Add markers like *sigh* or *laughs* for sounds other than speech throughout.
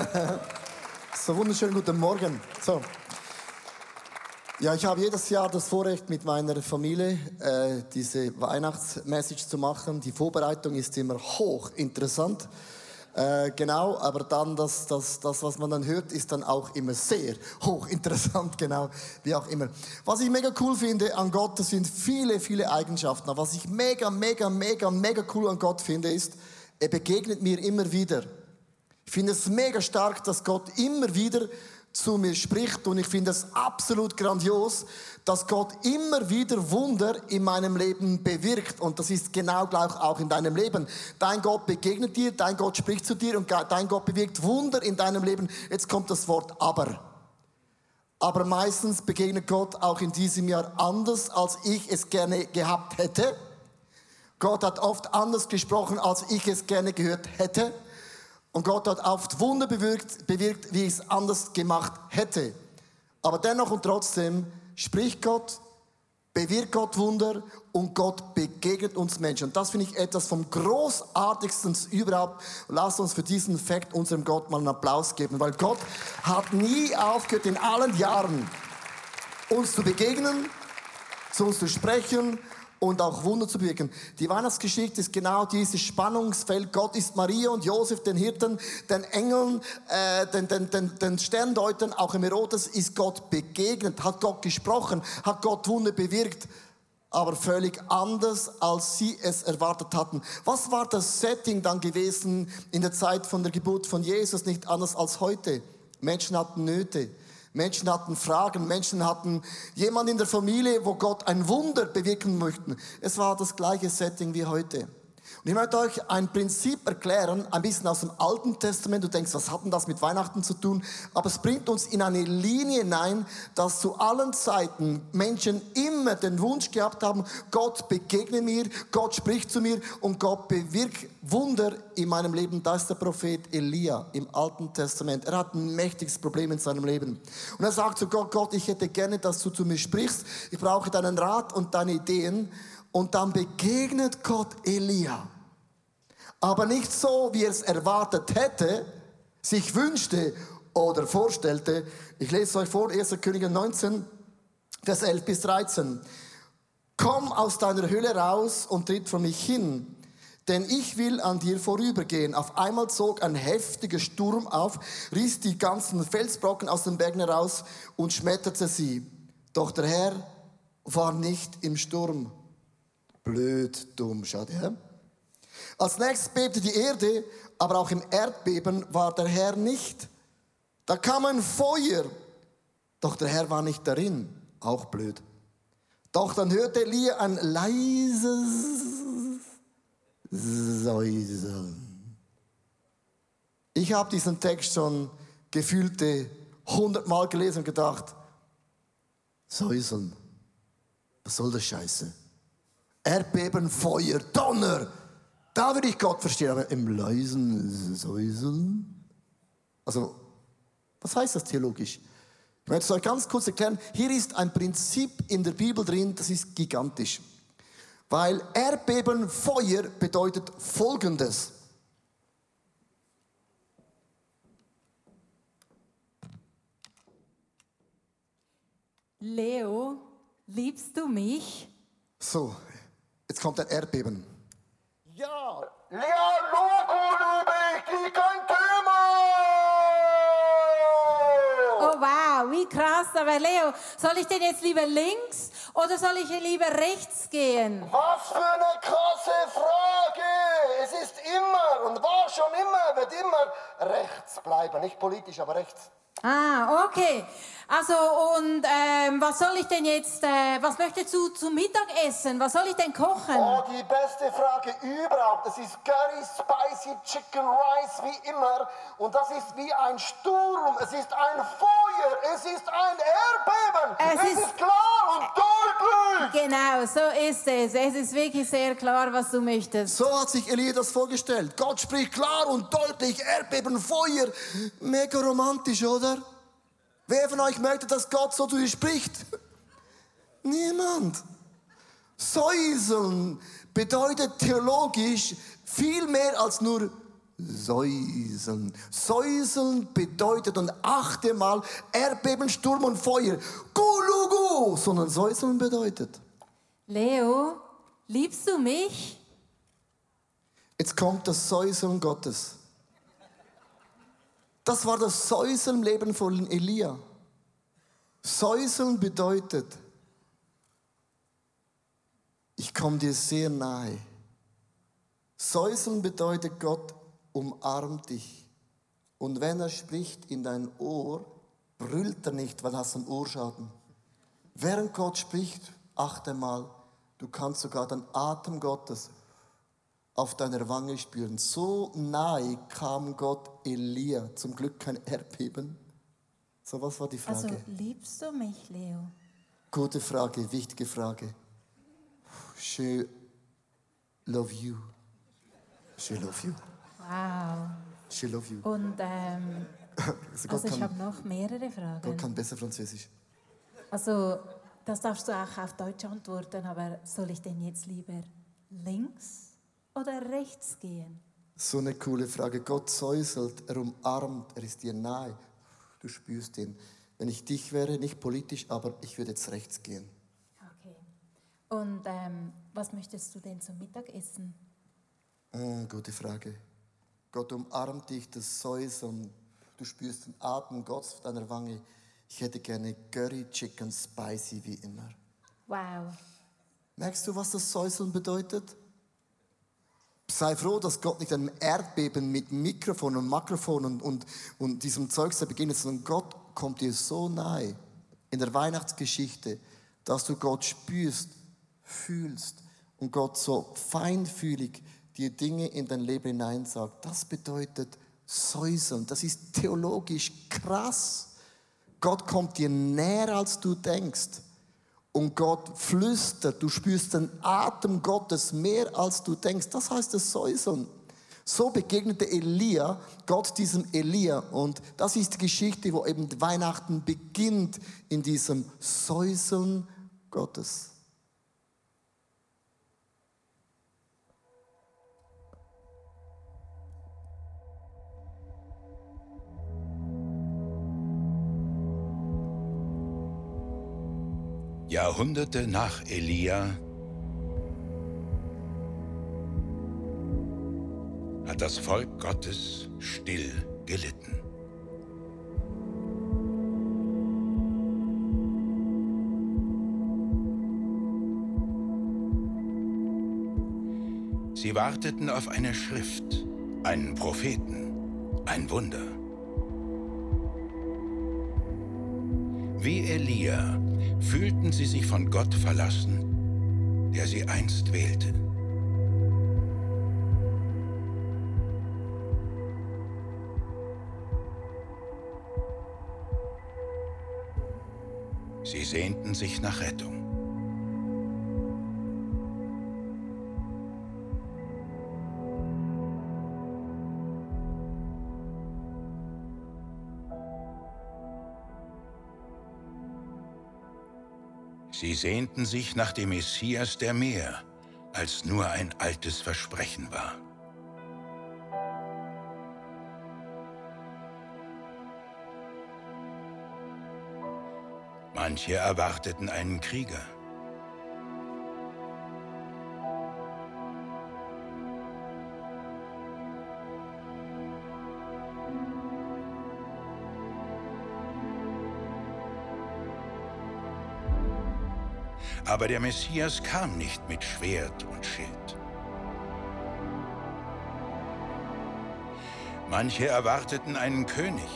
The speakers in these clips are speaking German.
*laughs* so wunderschönen guten Morgen. So. Ja, ich habe jedes Jahr das Vorrecht, mit meiner Familie äh, diese Weihnachtsmessage zu machen. Die Vorbereitung ist immer hochinteressant. Äh, genau, aber dann das, das, das, was man dann hört, ist dann auch immer sehr hochinteressant, *laughs* genau, wie auch immer. Was ich mega cool finde an Gott, das sind viele, viele Eigenschaften. Aber was ich mega, mega, mega, mega cool an Gott finde, ist, er begegnet mir immer wieder. Ich finde es mega stark, dass Gott immer wieder zu mir spricht und ich finde es absolut grandios, dass Gott immer wieder Wunder in meinem Leben bewirkt und das ist genau gleich auch in deinem Leben. Dein Gott begegnet dir, dein Gott spricht zu dir und dein Gott bewirkt Wunder in deinem Leben. Jetzt kommt das Wort aber. Aber meistens begegnet Gott auch in diesem Jahr anders, als ich es gerne gehabt hätte. Gott hat oft anders gesprochen, als ich es gerne gehört hätte. Und Gott hat oft Wunder bewirkt, bewirkt, wie ich es anders gemacht hätte. Aber dennoch und trotzdem spricht Gott, bewirkt Gott Wunder und Gott begegnet uns Menschen. Und das finde ich etwas vom großartigsten überhaupt. Lasst uns für diesen Fakt unserem Gott mal einen Applaus geben, weil Gott hat nie aufgehört in allen Jahren uns zu begegnen, zu uns zu sprechen und auch Wunder zu bewirken. Die Weihnachtsgeschichte ist genau dieses Spannungsfeld. Gott ist Maria und Josef, den Hirten, den Engeln, äh, den, den, den, den Sterndeutern, auch im Herodes ist Gott begegnet, hat Gott gesprochen, hat Gott Wunder bewirkt, aber völlig anders, als sie es erwartet hatten. Was war das Setting dann gewesen in der Zeit von der Geburt von Jesus? Nicht anders als heute. Menschen hatten Nöte. Menschen hatten Fragen, Menschen hatten jemand in der Familie, wo Gott ein Wunder bewirken möchte. Es war das gleiche Setting wie heute. Und ich möchte euch ein Prinzip erklären, ein bisschen aus dem Alten Testament. Du denkst, was hat denn das mit Weihnachten zu tun? Aber es bringt uns in eine Linie hinein, dass zu allen Zeiten Menschen immer den Wunsch gehabt haben, Gott begegne mir, Gott spricht zu mir und Gott bewirkt Wunder in meinem Leben. Da ist der Prophet Elia im Alten Testament. Er hat ein mächtiges Problem in seinem Leben. Und er sagt zu Gott, Gott, ich hätte gerne, dass du zu mir sprichst. Ich brauche deinen Rat und deine Ideen. Und dann begegnet Gott Elia. Aber nicht so, wie er es erwartet hätte, sich wünschte oder vorstellte. Ich lese euch vor, 1. Könige 19, Vers 11 bis 13. Komm aus deiner Höhle raus und tritt vor mich hin, denn ich will an dir vorübergehen. Auf einmal zog ein heftiger Sturm auf, riss die ganzen Felsbrocken aus den Bergen heraus und schmetterte sie. Doch der Herr war nicht im Sturm blöd, dumm, schade. Ja? Als nächstes bebte die Erde, aber auch im Erdbeben war der Herr nicht. Da kam ein Feuer, doch der Herr war nicht darin. Auch blöd. Doch dann hörte Elia ein leises Säuseln. Ich habe diesen Text schon gefühlte hundertmal gelesen und gedacht, Säuseln, was soll das Scheiße? Erdbeben, Feuer, Donner. Da würde ich Gott verstehen, aber im leisen Säuseln? Also, was heißt das theologisch? Ich möchte es euch ganz kurz erklären. Hier ist ein Prinzip in der Bibel drin, das ist gigantisch. Weil Erdbeben, Feuer bedeutet Folgendes. Leo, liebst du mich? So, Jetzt kommt ein Erdbeben. Ja, Thema! Oh wow, wie krass. Aber Leo, soll ich denn jetzt lieber links oder soll ich lieber rechts gehen? Was für eine krasse Frage! Es ist immer und war schon immer, wird immer rechts bleiben. Nicht politisch, aber rechts. Ah, okay. Also und ähm, was soll ich denn jetzt, äh, was möchtest du zum Mittagessen? Was soll ich denn kochen? Oh, die beste Frage überhaupt. Das ist Curry Spicy Chicken Rice wie immer. Und das ist wie ein Sturm. Es ist ein Feuer. Es ist ein Erdbeben. Es Es, ist- ist, klar und deutlich. Genau, so ist es. Es ist wirklich sehr klar, was du möchtest. So hat sich Elia das vorgestellt. Gott spricht klar und deutlich, Erdbeben, Feuer. Mega romantisch, oder? Wer von euch möchte, dass Gott so zu dir spricht? Niemand. Säuseln bedeutet theologisch viel mehr als nur säuseln. Säuseln bedeutet, und achte mal, Erdbeben, Sturm und Feuer. Gulugu, sondern säuseln bedeutet. Leo, liebst du mich? Jetzt kommt das Säuseln Gottes. Das war das Säuseln im Leben von Elia. Säuseln bedeutet, ich komme dir sehr nahe. Säuseln bedeutet, Gott umarmt dich. Und wenn er spricht in dein Ohr, brüllt er nicht, weil hast einen Ohrschaden. Während Gott spricht, achte mal, du kannst sogar den Atem Gottes auf deiner Wange spüren. So nahe kam Gott Elia. Zum Glück kein Erdbeben. So, was war die Frage? Also liebst du mich, Leo? Gute Frage, wichtige Frage. Je love you. Je love you. Wow. Je love you. Und ähm, *laughs* Also also ich habe noch mehrere Fragen. Gott kann besser Französisch. Also das darfst du auch auf Deutsch antworten, aber soll ich denn jetzt lieber links oder rechts gehen? So eine coole Frage. Gott säuselt, er umarmt, er ist dir nahe. Du spürst ihn. Wenn ich dich wäre, nicht politisch, aber ich würde jetzt rechts gehen. Okay. Und ähm, was möchtest du denn zum Mittagessen? Hm, gute Frage. Gott umarmt dich, das Säuseln. Du spürst den Atem Gottes auf deiner Wange. Ich hätte gerne Curry Chicken Spicy wie immer. Wow. Merkst du, was das Säuseln bedeutet? Sei froh, dass Gott nicht ein Erdbeben mit Mikrofon und Makrofon und, und, und diesem Zeugs beginnt, sondern Gott kommt dir so nahe in der Weihnachtsgeschichte, dass du Gott spürst, fühlst und Gott so feinfühlig dir Dinge in dein Leben hineinsagt. Das bedeutet Säuseln. Das ist theologisch krass. Gott kommt dir näher, als du denkst. Und Gott flüstert, du spürst den Atem Gottes mehr als du denkst. Das heißt das Säuseln. So begegnete Elia Gott diesem Elia. Und das ist die Geschichte, wo eben Weihnachten beginnt in diesem Säuseln Gottes. Jahrhunderte nach Elia hat das Volk Gottes still gelitten. Sie warteten auf eine Schrift, einen Propheten, ein Wunder. Wie Elia fühlten sie sich von Gott verlassen, der sie einst wählte. Sie sehnten sich nach Rettung. Sie sehnten sich nach dem Messias, der mehr als nur ein altes Versprechen war. Manche erwarteten einen Krieger. Aber der Messias kam nicht mit Schwert und Schild. Manche erwarteten einen König.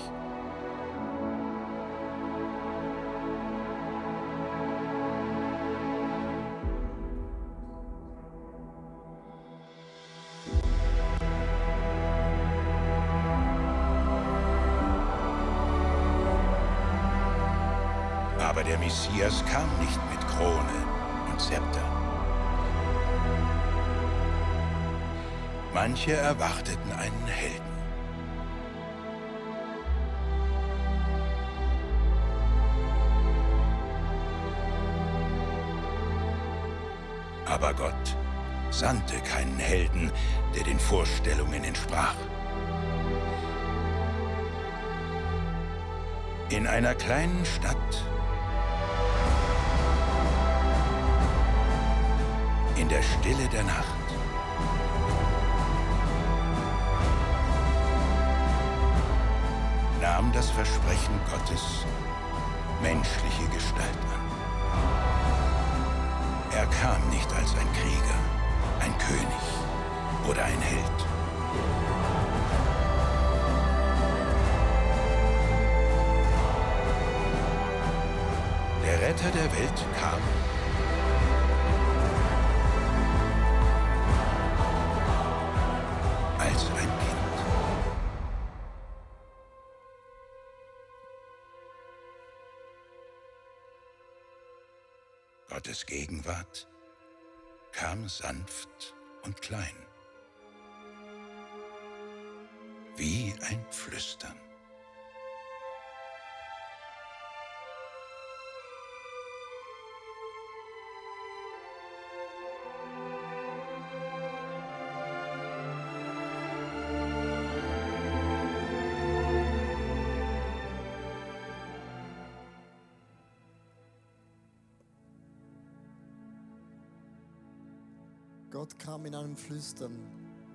Aber der Messias kam nicht Manche erwarteten einen Helden. Aber Gott sandte keinen Helden, der den Vorstellungen entsprach. In einer kleinen Stadt in der Stille der Nacht nahm das Versprechen Gottes menschliche Gestalt an. Er kam nicht als ein Krieger, ein König oder ein Held. Der Retter der Welt kam kam sanft und klein, wie ein Flüstern. Gott kam in einem Flüstern.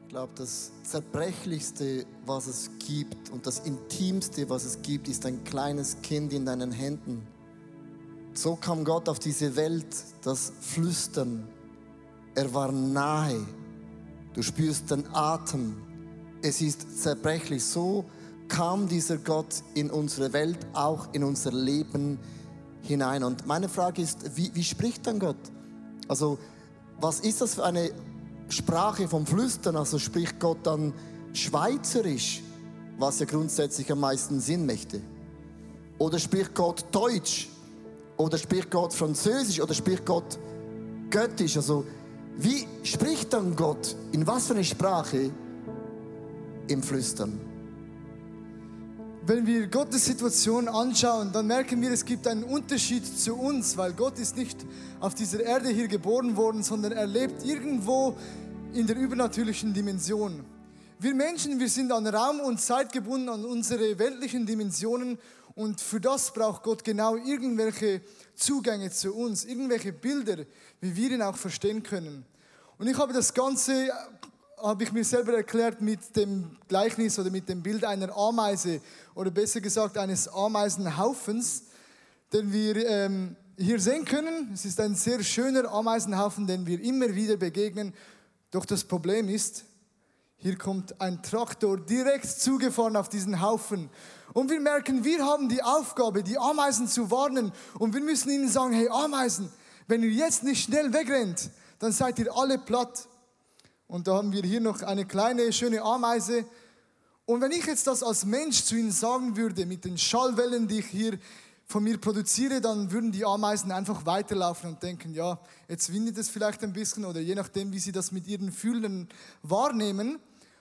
Ich glaube, das Zerbrechlichste, was es gibt und das Intimste, was es gibt, ist ein kleines Kind in deinen Händen. So kam Gott auf diese Welt, das Flüstern. Er war nahe. Du spürst den Atem. Es ist zerbrechlich. So kam dieser Gott in unsere Welt, auch in unser Leben hinein. Und meine Frage ist, wie, wie spricht dann Gott? Also, was ist das für eine Sprache vom Flüstern? Also spricht Gott dann Schweizerisch, was ja grundsätzlich am meisten Sinn möchte? Oder spricht Gott Deutsch? Oder spricht Gott Französisch? Oder spricht Gott Göttisch? Also wie spricht dann Gott? In was für eine Sprache? Im Flüstern. Wenn wir Gottes Situation anschauen, dann merken wir, es gibt einen Unterschied zu uns, weil Gott ist nicht auf dieser Erde hier geboren worden, sondern er lebt irgendwo in der übernatürlichen Dimension. Wir Menschen, wir sind an Raum und Zeit gebunden, an unsere weltlichen Dimensionen und für das braucht Gott genau irgendwelche Zugänge zu uns, irgendwelche Bilder, wie wir ihn auch verstehen können. Und ich habe das Ganze habe ich mir selber erklärt mit dem Gleichnis oder mit dem Bild einer Ameise oder besser gesagt eines Ameisenhaufens, den wir ähm, hier sehen können. Es ist ein sehr schöner Ameisenhaufen, den wir immer wieder begegnen. Doch das Problem ist, hier kommt ein Traktor direkt zugefahren auf diesen Haufen. Und wir merken, wir haben die Aufgabe, die Ameisen zu warnen. Und wir müssen ihnen sagen, hey Ameisen, wenn ihr jetzt nicht schnell wegrennt, dann seid ihr alle platt. Und da haben wir hier noch eine kleine, schöne Ameise. Und wenn ich jetzt das als Mensch zu ihnen sagen würde, mit den Schallwellen, die ich hier von mir produziere, dann würden die Ameisen einfach weiterlaufen und denken, ja, jetzt windet es vielleicht ein bisschen oder je nachdem, wie sie das mit ihren Fühlen wahrnehmen.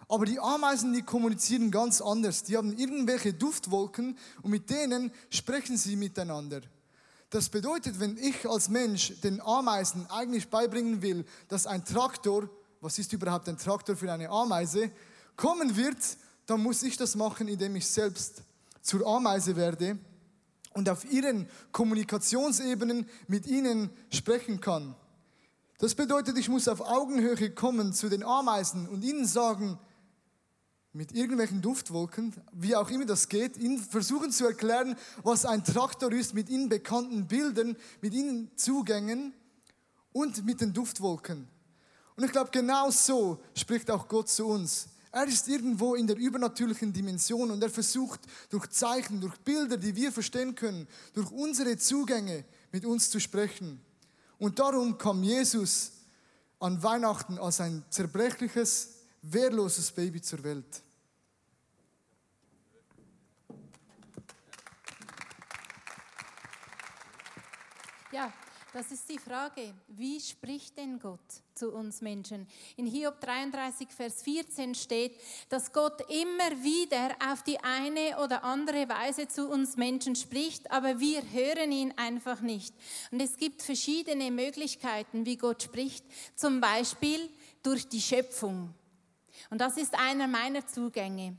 Aber die Ameisen, die kommunizieren ganz anders. Die haben irgendwelche Duftwolken und mit denen sprechen sie miteinander. Das bedeutet, wenn ich als Mensch den Ameisen eigentlich beibringen will, dass ein Traktor was ist überhaupt ein Traktor für eine Ameise, kommen wird, dann muss ich das machen, indem ich selbst zur Ameise werde und auf ihren Kommunikationsebenen mit ihnen sprechen kann. Das bedeutet, ich muss auf Augenhöhe kommen zu den Ameisen und ihnen sagen, mit irgendwelchen Duftwolken, wie auch immer das geht, ihnen versuchen zu erklären, was ein Traktor ist, mit ihnen bekannten Bildern, mit ihnen Zugängen und mit den Duftwolken. Und ich glaube, genau so spricht auch Gott zu uns. Er ist irgendwo in der übernatürlichen Dimension und er versucht durch Zeichen, durch Bilder, die wir verstehen können, durch unsere Zugänge mit uns zu sprechen. Und darum kam Jesus an Weihnachten als ein zerbrechliches, wehrloses Baby zur Welt. Ja, das ist die Frage. Wie spricht denn Gott zu uns Menschen? In Hiob 33, Vers 14 steht, dass Gott immer wieder auf die eine oder andere Weise zu uns Menschen spricht, aber wir hören ihn einfach nicht. Und es gibt verschiedene Möglichkeiten, wie Gott spricht, zum Beispiel durch die Schöpfung. Und das ist einer meiner Zugänge.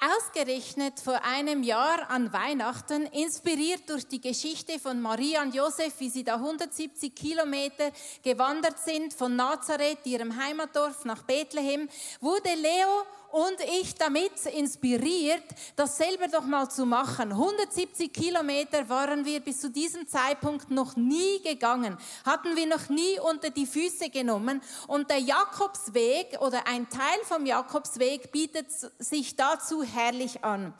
Ausgerechnet vor einem Jahr an Weihnachten, inspiriert durch die Geschichte von Maria und Josef, wie sie da 170 Kilometer gewandert sind von Nazareth, ihrem Heimatdorf, nach Bethlehem, wurde Leo und ich damit inspiriert, das selber doch mal zu machen. 170 Kilometer waren wir bis zu diesem Zeitpunkt noch nie gegangen, hatten wir noch nie unter die Füße genommen und der Jakobsweg oder ein Teil vom Jakobsweg bietet sich dazu herrlich an.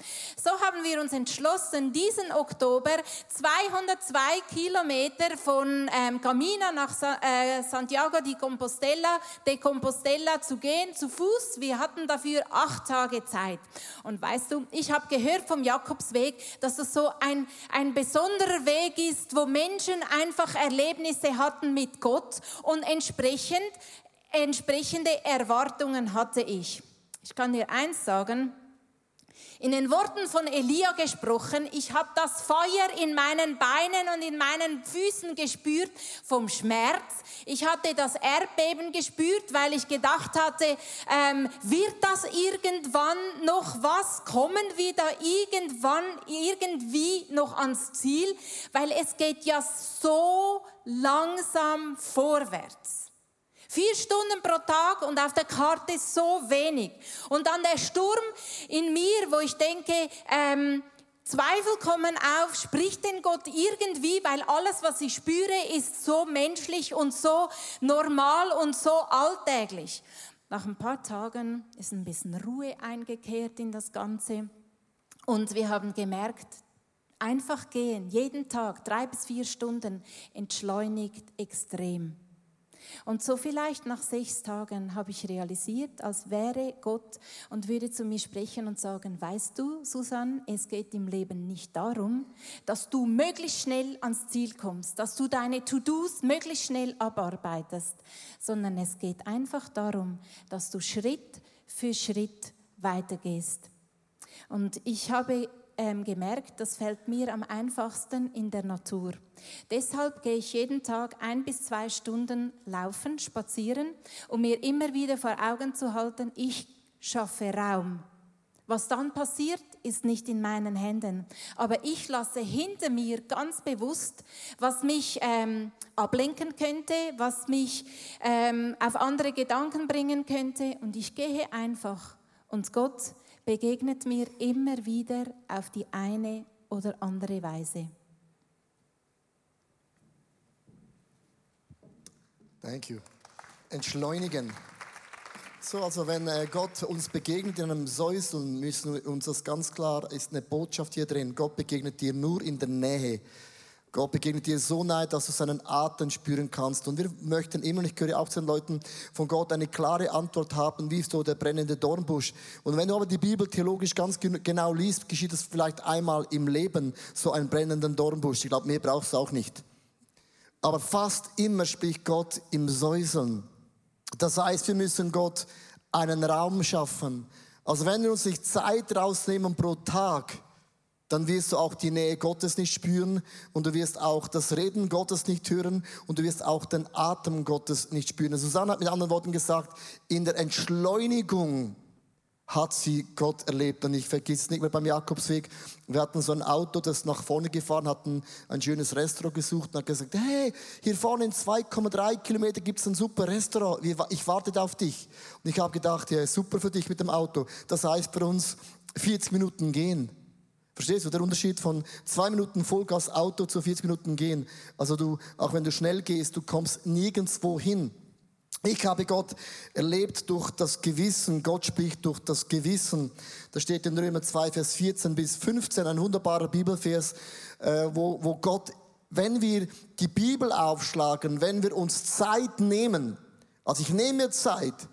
So haben wir uns entschlossen, diesen Oktober 202 Kilometer von ähm, Camina nach Sa äh, Santiago de Compostela, de Compostela zu gehen, zu Fuß. Wir hatten dafür für acht Tage Zeit. Und weißt du, ich habe gehört vom Jakobsweg, dass das so ein, ein besonderer Weg ist, wo Menschen einfach Erlebnisse hatten mit Gott und entsprechend, entsprechende Erwartungen hatte ich. Ich kann dir eins sagen, in den Worten von Elia gesprochen, ich habe das Feuer in meinen Beinen und in meinen Füßen gespürt vom Schmerz. Ich hatte das Erdbeben gespürt, weil ich gedacht hatte, ähm, wird das irgendwann noch was? Kommen wir da irgendwann irgendwie noch ans Ziel? Weil es geht ja so langsam vorwärts. Vier Stunden pro Tag und auf der Karte so wenig. Und dann der Sturm in mir, wo ich denke, ähm, Zweifel kommen auf, spricht denn Gott irgendwie, weil alles, was ich spüre, ist so menschlich und so normal und so alltäglich. Nach ein paar Tagen ist ein bisschen Ruhe eingekehrt in das Ganze und wir haben gemerkt, einfach gehen, jeden Tag, drei bis vier Stunden, entschleunigt extrem. Und so vielleicht nach sechs Tagen habe ich realisiert, als wäre Gott und würde zu mir sprechen und sagen, weißt du, Susan, es geht im Leben nicht darum, dass du möglichst schnell ans Ziel kommst, dass du deine To-Dos möglichst schnell abarbeitest, sondern es geht einfach darum, dass du Schritt für Schritt weitergehst. Und ich habe ähm, gemerkt, das fällt mir am einfachsten in der Natur. Deshalb gehe ich jeden Tag ein bis zwei Stunden laufen, spazieren, um mir immer wieder vor Augen zu halten, ich schaffe Raum. Was dann passiert, ist nicht in meinen Händen. Aber ich lasse hinter mir ganz bewusst, was mich ähm, ablenken könnte, was mich ähm, auf andere Gedanken bringen könnte. Und ich gehe einfach. Und Gott begegnet mir immer wieder auf die eine oder andere Weise. Thank you. Entschleunigen. So, also wenn äh, Gott uns begegnet in einem Säuseln, müssen wir uns das ganz klar, ist eine Botschaft hier drin. Gott begegnet dir nur in der Nähe. Gott begegnet dir so nahe, dass du seinen Atem spüren kannst. Und wir möchten immer, und ich höre auch zu den Leuten von Gott, eine klare Antwort haben, wie so der brennende Dornbusch. Und wenn du aber die Bibel theologisch ganz genau liest, geschieht es vielleicht einmal im Leben, so einen brennenden Dornbusch. Ich glaube, mehr brauchst du auch nicht. Aber fast immer spricht Gott im Säuseln. Das heißt, wir müssen Gott einen Raum schaffen. Also wenn wir uns nicht Zeit rausnehmen pro Tag, dann wirst du auch die Nähe Gottes nicht spüren und du wirst auch das Reden Gottes nicht hören und du wirst auch den Atem Gottes nicht spüren. Susanne hat mit anderen Worten gesagt, in der Entschleunigung hat sie Gott erlebt. Und ich vergesse es nicht mehr beim Jakobsweg. Wir hatten so ein Auto, das nach vorne gefahren, hatten ein schönes Restaurant gesucht und hat gesagt, hey, hier vorne in 2,3 Kilometer gibt es ein super Restaurant. Ich warte auf dich. Und ich habe gedacht, ja, super für dich mit dem Auto. Das heißt für uns 40 Minuten gehen. Verstehst du, der Unterschied von zwei Minuten Vollgas Auto zu 40 Minuten gehen. Also du, auch wenn du schnell gehst, du kommst nirgendwo hin. Ich habe Gott erlebt durch das Gewissen. Gott spricht durch das Gewissen. Da steht in Römer 2, Vers 14 bis 15 ein wunderbarer Bibelvers, äh, wo, wo Gott, wenn wir die Bibel aufschlagen, wenn wir uns Zeit nehmen, also ich nehme mir Zeit,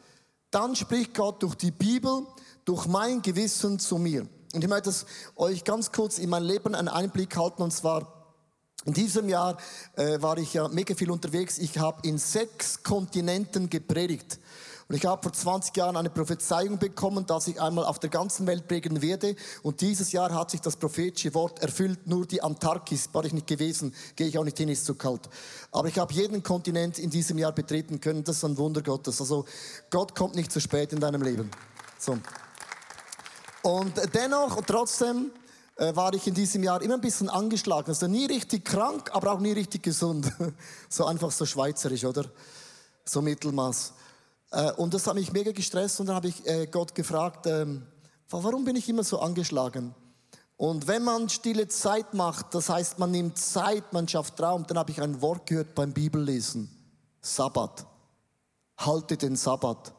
dann spricht Gott durch die Bibel, durch mein Gewissen zu mir. Und ich möchte euch ganz kurz in mein Leben einen Einblick halten. Und zwar in diesem Jahr äh, war ich ja mega viel unterwegs. Ich habe in sechs Kontinenten gepredigt. Und ich habe vor 20 Jahren eine Prophezeiung bekommen, dass ich einmal auf der ganzen Welt prägen werde. Und dieses Jahr hat sich das prophetische Wort erfüllt. Nur die Antarktis war ich nicht gewesen, gehe ich auch nicht hin, ist zu kalt. Aber ich habe jeden Kontinent in diesem Jahr betreten können. Das ist ein Wunder Gottes. Also Gott kommt nicht zu spät in deinem Leben. So. Und dennoch, trotzdem, äh, war ich in diesem Jahr immer ein bisschen angeschlagen. Also nie richtig krank, aber auch nie richtig gesund. *laughs* So einfach so schweizerisch, oder? So Mittelmaß. Äh, und das hat mich mega gestresst und dann habe ich äh, Gott gefragt, ähm, warum bin ich immer so angeschlagen? Und wenn man stille Zeit macht, das heißt, man nimmt Zeit, man schafft Raum, dann habe ich ein Wort gehört beim Bibellesen. Sabbat. Halte den Sabbat.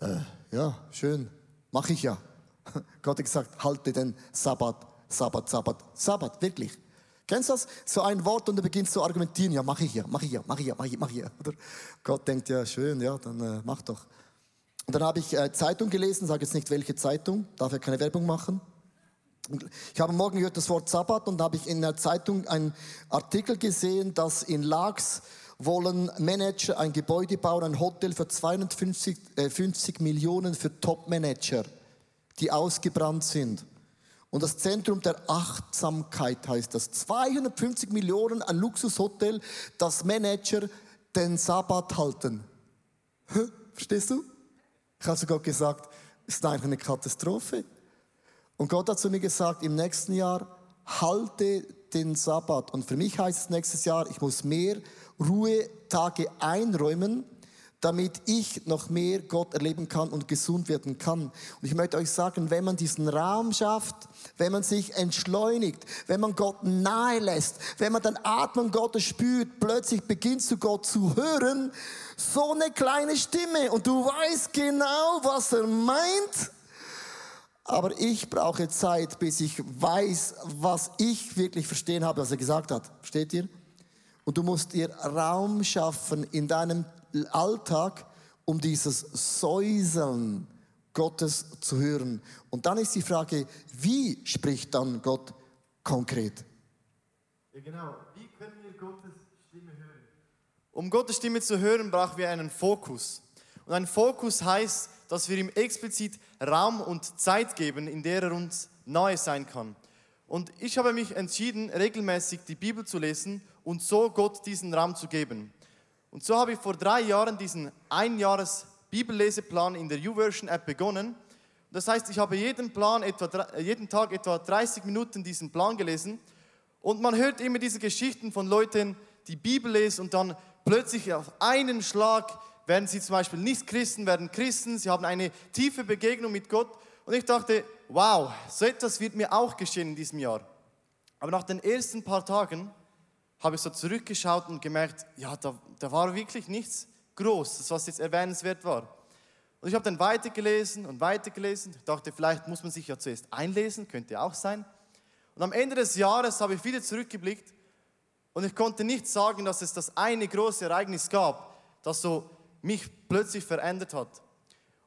Äh, ja, schön. Mache ich ja. *laughs* Gott hat gesagt, halte den Sabbat, Sabbat, Sabbat, Sabbat, wirklich. Kennst du das? So ein Wort und du beginnst zu argumentieren, ja, mache ich ja, mache ich ja, mache ich ja, mache ich, mach ich ja. Oder Gott denkt, ja, schön, ja, dann äh, mach doch. Und dann habe ich äh, Zeitung gelesen, sage jetzt nicht welche Zeitung, darf ja keine Werbung machen. Ich habe morgen gehört das Wort Sabbat und habe ich in der Zeitung einen Artikel gesehen, dass in Lax wollen Manager ein Gebäude bauen, ein Hotel für 250 äh, 50 Millionen für Top-Manager, die ausgebrannt sind. Und das Zentrum der Achtsamkeit heißt das. 250 Millionen ein Luxushotel, das Manager den Sabbat halten. Hä? Verstehst du? Ich habe sogar gesagt, ist eigentlich eine Katastrophe. Und Gott hat zu mir gesagt, im nächsten Jahr halte den Sabbat. Und für mich heißt es nächstes Jahr, ich muss mehr Ruhetage einräumen, damit ich noch mehr Gott erleben kann und gesund werden kann. Und ich möchte euch sagen, wenn man diesen Raum schafft, wenn man sich entschleunigt, wenn man Gott nahe lässt, wenn man den Atmen Gottes spürt, plötzlich beginnst du Gott zu hören, so eine kleine Stimme und du weißt genau, was er meint. Aber ich brauche Zeit, bis ich weiß, was ich wirklich verstehen habe, was er gesagt hat. Versteht ihr? Und du musst dir Raum schaffen in deinem Alltag, um dieses Säuseln Gottes zu hören. Und dann ist die Frage, wie spricht dann Gott konkret? Ja, genau. Wie können wir Gottes Stimme hören? Um Gottes Stimme zu hören, brauchen wir einen Fokus. Und ein Fokus heißt, dass wir ihm explizit Raum und Zeit geben, in der er uns nahe sein kann. Und ich habe mich entschieden, regelmäßig die Bibel zu lesen und so Gott diesen Raum zu geben. Und so habe ich vor drei Jahren diesen Einjahres Bibelleseplan in der YouVersion App begonnen. Das heißt, ich habe jeden, Plan etwa, jeden Tag etwa 30 Minuten diesen Plan gelesen. Und man hört immer diese Geschichten von Leuten, die Bibel lesen und dann plötzlich auf einen Schlag werden sie zum Beispiel nicht Christen, werden Christen, sie haben eine tiefe Begegnung mit Gott. Und ich dachte, wow, so etwas wird mir auch geschehen in diesem Jahr. Aber nach den ersten paar Tagen habe ich so zurückgeschaut und gemerkt, ja, da, da war wirklich nichts Großes, was jetzt erwähnenswert war. Und ich habe dann weitergelesen und weitergelesen. Dachte, vielleicht muss man sich ja zuerst einlesen, könnte auch sein. Und am Ende des Jahres habe ich wieder zurückgeblickt und ich konnte nicht sagen, dass es das eine große Ereignis gab, das so mich plötzlich verändert hat.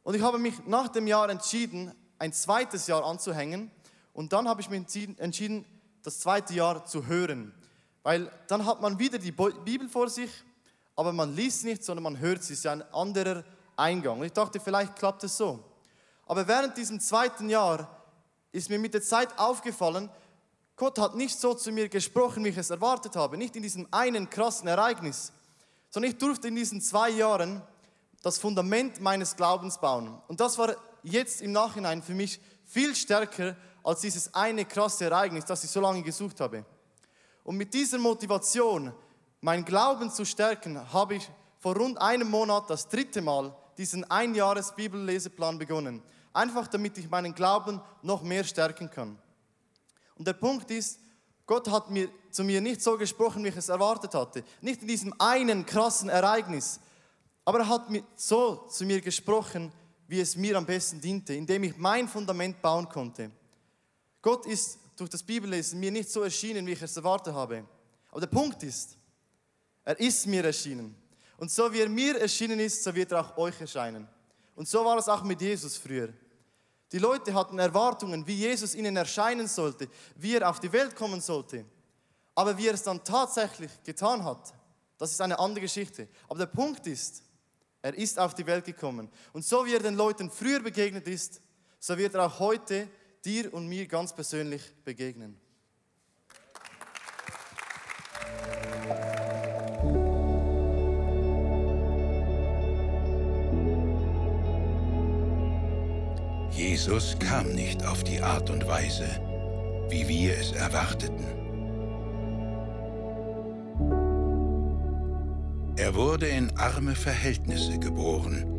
Und ich habe mich nach dem Jahr entschieden, ein zweites Jahr anzuhängen. Und dann habe ich mich entschieden, das zweite Jahr zu hören. Weil dann hat man wieder die Bibel vor sich, aber man liest nicht, sondern man hört sie. Es ist ja ein anderer Eingang. Und ich dachte, vielleicht klappt es so. Aber während diesem zweiten Jahr ist mir mit der Zeit aufgefallen, Gott hat nicht so zu mir gesprochen, wie ich es erwartet habe. Nicht in diesem einen krassen Ereignis, sondern ich durfte in diesen zwei Jahren das Fundament meines Glaubens bauen. Und das war jetzt im Nachhinein für mich viel stärker als dieses eine krasse Ereignis, das ich so lange gesucht habe. Und mit dieser Motivation, mein Glauben zu stärken, habe ich vor rund einem Monat das dritte Mal diesen Einjahres Bibelleseplan begonnen. Einfach damit ich meinen Glauben noch mehr stärken kann. Und der Punkt ist, Gott hat mir, zu mir nicht so gesprochen, wie ich es erwartet hatte. Nicht in diesem einen krassen Ereignis. Aber er hat mir so zu mir gesprochen, wie es mir am besten diente, indem ich mein Fundament bauen konnte. Gott ist durch das Bibellesen mir nicht so erschienen, wie ich es erwartet habe. Aber der Punkt ist, er ist mir erschienen. Und so wie er mir erschienen ist, so wird er auch euch erscheinen. Und so war es auch mit Jesus früher. Die Leute hatten Erwartungen, wie Jesus ihnen erscheinen sollte, wie er auf die Welt kommen sollte. Aber wie er es dann tatsächlich getan hat, das ist eine andere Geschichte. Aber der Punkt ist, er ist auf die Welt gekommen. Und so wie er den Leuten früher begegnet ist, so wird er auch heute dir und mir ganz persönlich begegnen. Jesus kam nicht auf die Art und Weise, wie wir es erwarteten. Er wurde in arme Verhältnisse geboren.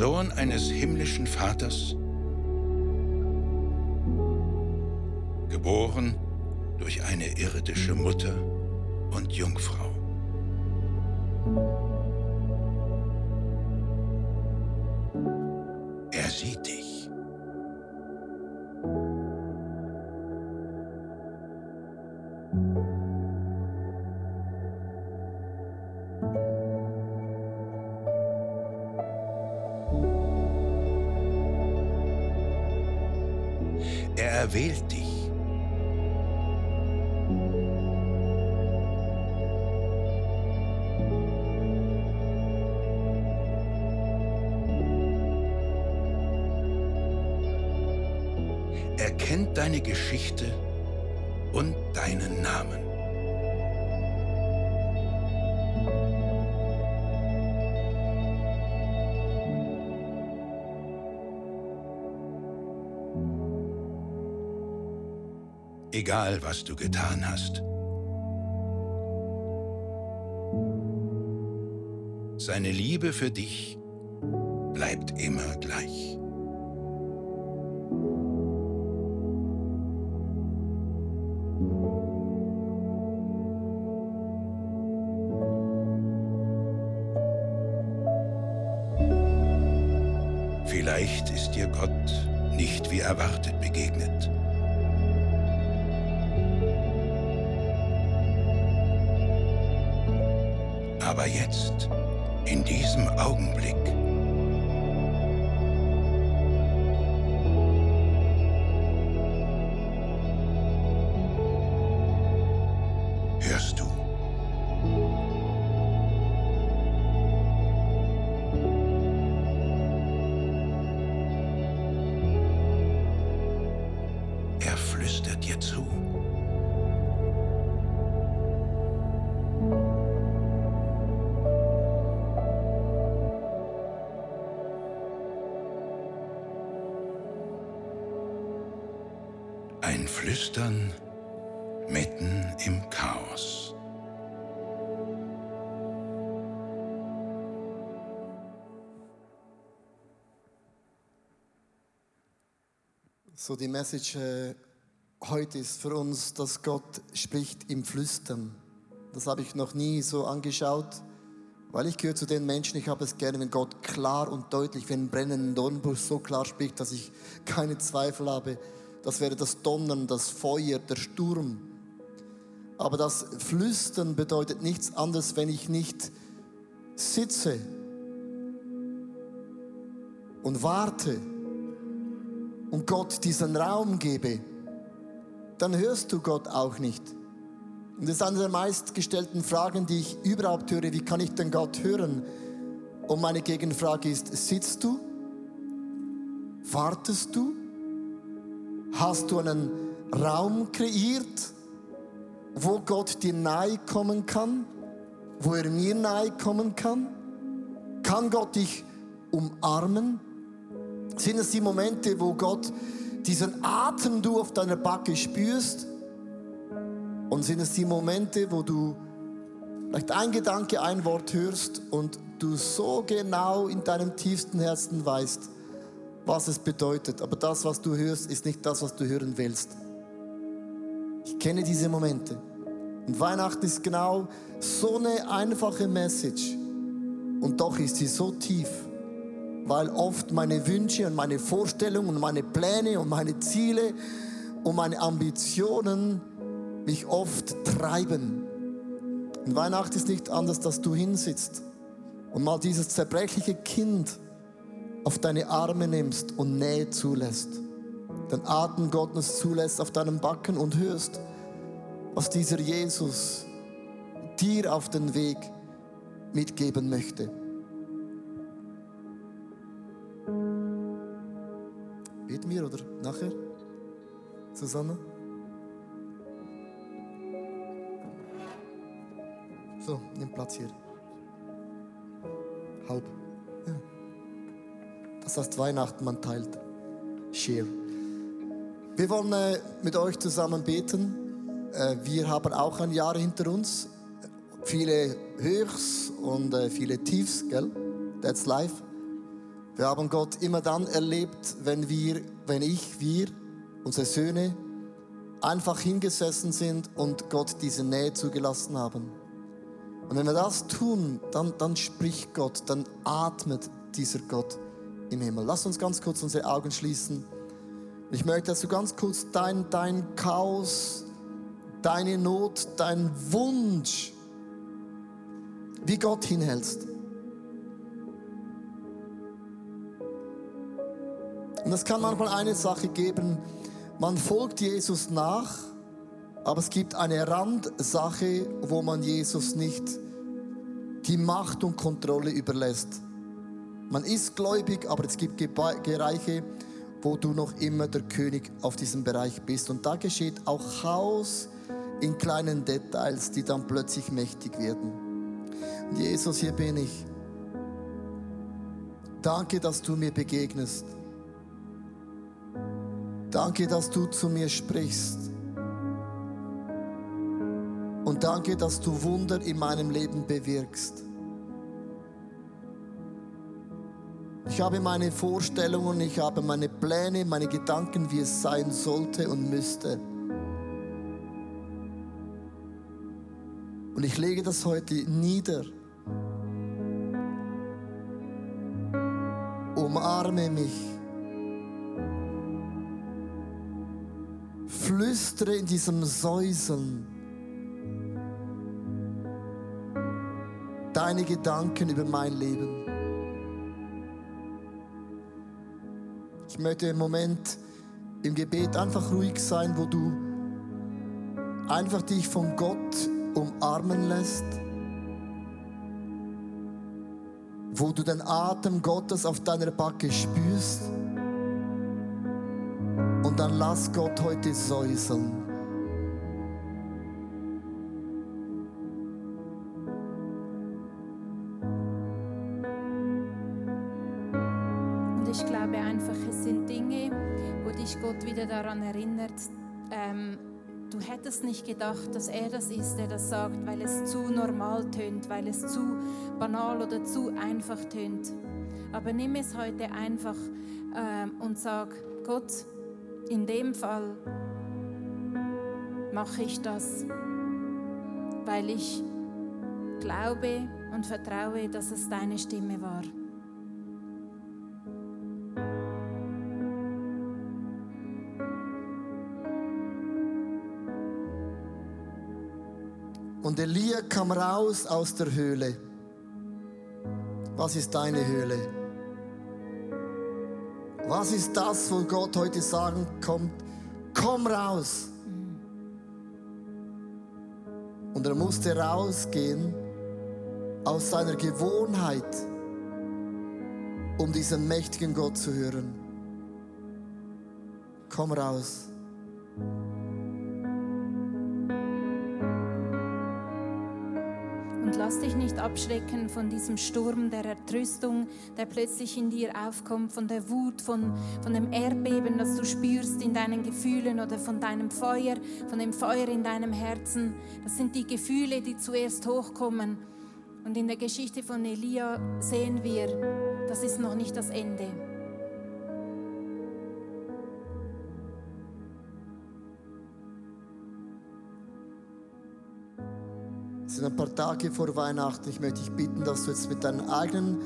Sohn eines himmlischen Vaters, geboren durch eine irdische Mutter und Jungfrau. Er kennt deine Geschichte und deinen Namen. Egal, was du getan hast. Seine Liebe für dich bleibt immer gleich. Flüstern mitten im Chaos. So die Message äh, heute ist für uns, dass Gott spricht im Flüstern. Das habe ich noch nie so angeschaut, weil ich gehöre zu den Menschen, ich habe es gerne, wenn Gott klar und deutlich wie ein brennender Dornbusch so klar spricht, dass ich keine Zweifel habe. Das wäre das Donnern, das Feuer, der Sturm. Aber das Flüstern bedeutet nichts anderes, wenn ich nicht sitze und warte und Gott diesen Raum gebe, dann hörst du Gott auch nicht. Und das ist eine der meistgestellten Fragen, die ich überhaupt höre. Wie kann ich denn Gott hören? Und meine Gegenfrage ist, sitzt du? Wartest du? Hast du einen Raum kreiert, wo Gott dir nahe kommen kann? Wo er mir nahe kommen kann? Kann Gott dich umarmen? Sind es die Momente, wo Gott diesen Atem du auf deiner Backe spürst? Und sind es die Momente, wo du vielleicht ein Gedanke, ein Wort hörst und du so genau in deinem tiefsten Herzen weißt, was es bedeutet. Aber das, was du hörst, ist nicht das, was du hören willst. Ich kenne diese Momente. Und Weihnachten ist genau so eine einfache Message. Und doch ist sie so tief, weil oft meine Wünsche und meine Vorstellungen und meine Pläne und meine Ziele und meine Ambitionen mich oft treiben. Und Weihnachten ist nicht anders, dass du hinsitzt und mal dieses zerbrechliche Kind auf deine Arme nimmst und Nähe zulässt. Den Atem Gottes zulässt auf deinem Backen und hörst, was dieser Jesus dir auf den Weg mitgeben möchte. Beten wir oder nachher? Susanne? nimm Platz hier. Halb. Ja. Das heißt Weihnachten, man teilt. Share. Wir wollen äh, mit euch zusammen beten. Äh, wir haben auch ein Jahr hinter uns. Viele Höchst und äh, viele Tiefs, gell? That's life. Wir haben Gott immer dann erlebt, wenn wir, wenn ich, wir, unsere Söhne, einfach hingesessen sind und Gott diese Nähe zugelassen haben. Und wenn wir das tun, dann, dann spricht Gott, dann atmet dieser Gott im Himmel. Lass uns ganz kurz unsere Augen schließen. Ich möchte, dass du ganz kurz dein, dein Chaos, deine Not, dein Wunsch, wie Gott hinhältst. Und es kann manchmal eine Sache geben, man folgt Jesus nach, aber es gibt eine Randsache, wo man Jesus nicht die Macht und Kontrolle überlässt. Man ist gläubig, aber es gibt Bereiche, wo du noch immer der König auf diesem Bereich bist. Und da geschieht auch Chaos in kleinen Details, die dann plötzlich mächtig werden. Und Jesus, hier bin ich. Danke, dass du mir begegnest. Danke, dass du zu mir sprichst. Und danke, dass du Wunder in meinem Leben bewirkst. Ich habe meine Vorstellungen, ich habe meine Pläne, meine Gedanken, wie es sein sollte und müsste. Und ich lege das heute nieder. Umarme mich. flüstere in diesem Säuseln deine Gedanken über mein Leben. Möchte im Moment im Gebet einfach ruhig sein, wo du einfach dich von Gott umarmen lässt, wo du den Atem Gottes auf deiner Backe spürst und dann lass Gott heute säuseln. Daran erinnert, ähm, du hättest nicht gedacht, dass er das ist, der das sagt, weil es zu normal tönt, weil es zu banal oder zu einfach tönt. Aber nimm es heute einfach ähm, und sag, Gott, in dem Fall mache ich das, weil ich glaube und vertraue, dass es deine Stimme war. Und Elia kam raus aus der Höhle. Was ist deine Höhle? Was ist das, wo Gott heute sagen kommt? Komm raus. Und er musste rausgehen aus seiner Gewohnheit, um diesen mächtigen Gott zu hören. Komm raus. Lass dich nicht abschrecken von diesem Sturm der Ertrüstung, der plötzlich in dir aufkommt, von der Wut, von, von dem Erdbeben, das du spürst in deinen Gefühlen oder von deinem Feuer, von dem Feuer in deinem Herzen. Das sind die Gefühle, die zuerst hochkommen. Und in der Geschichte von Elia sehen wir, das ist noch nicht das Ende. Sind ein paar Tage vor Weihnachten. Ich möchte dich bitten, dass du jetzt mit deinen eigenen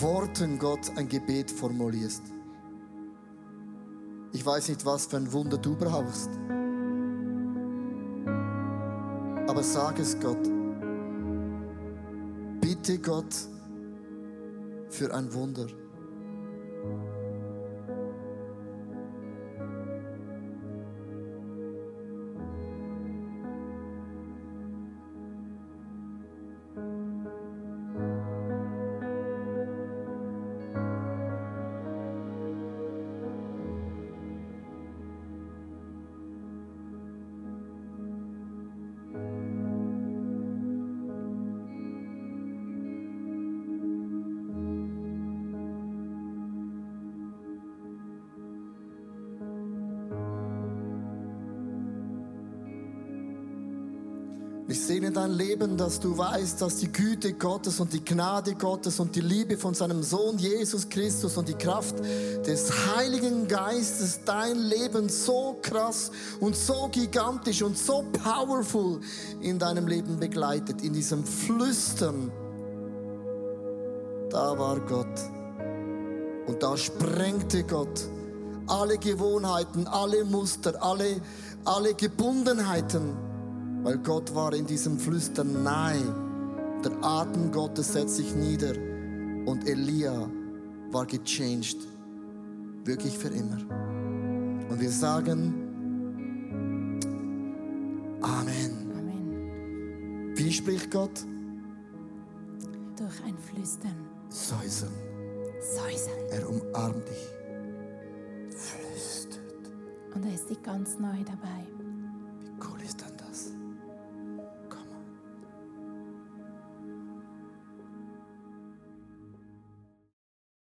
Worten Gott ein Gebet formulierst. Ich weiß nicht, was für ein Wunder du brauchst. Aber sag es Gott. Bitte Gott für ein Wunder. Ich in dein Leben, dass du weißt, dass die Güte Gottes und die Gnade Gottes und die Liebe von seinem Sohn Jesus Christus und die Kraft des Heiligen Geistes dein Leben so krass und so gigantisch und so powerful in deinem Leben begleitet, in diesem Flüstern. Da war Gott. Und da sprengte Gott alle Gewohnheiten, alle Muster, alle, alle Gebundenheiten weil Gott war in diesem Flüstern nahe. Der Atem Gottes setzt sich nieder und Elia war gechanged, wirklich für immer. Und wir sagen Amen. Amen. Wie spricht Gott? Durch ein Flüstern. Säuseln. Säuseln. Er umarmt dich. Flüstert. Und er ist dich ganz neu dabei.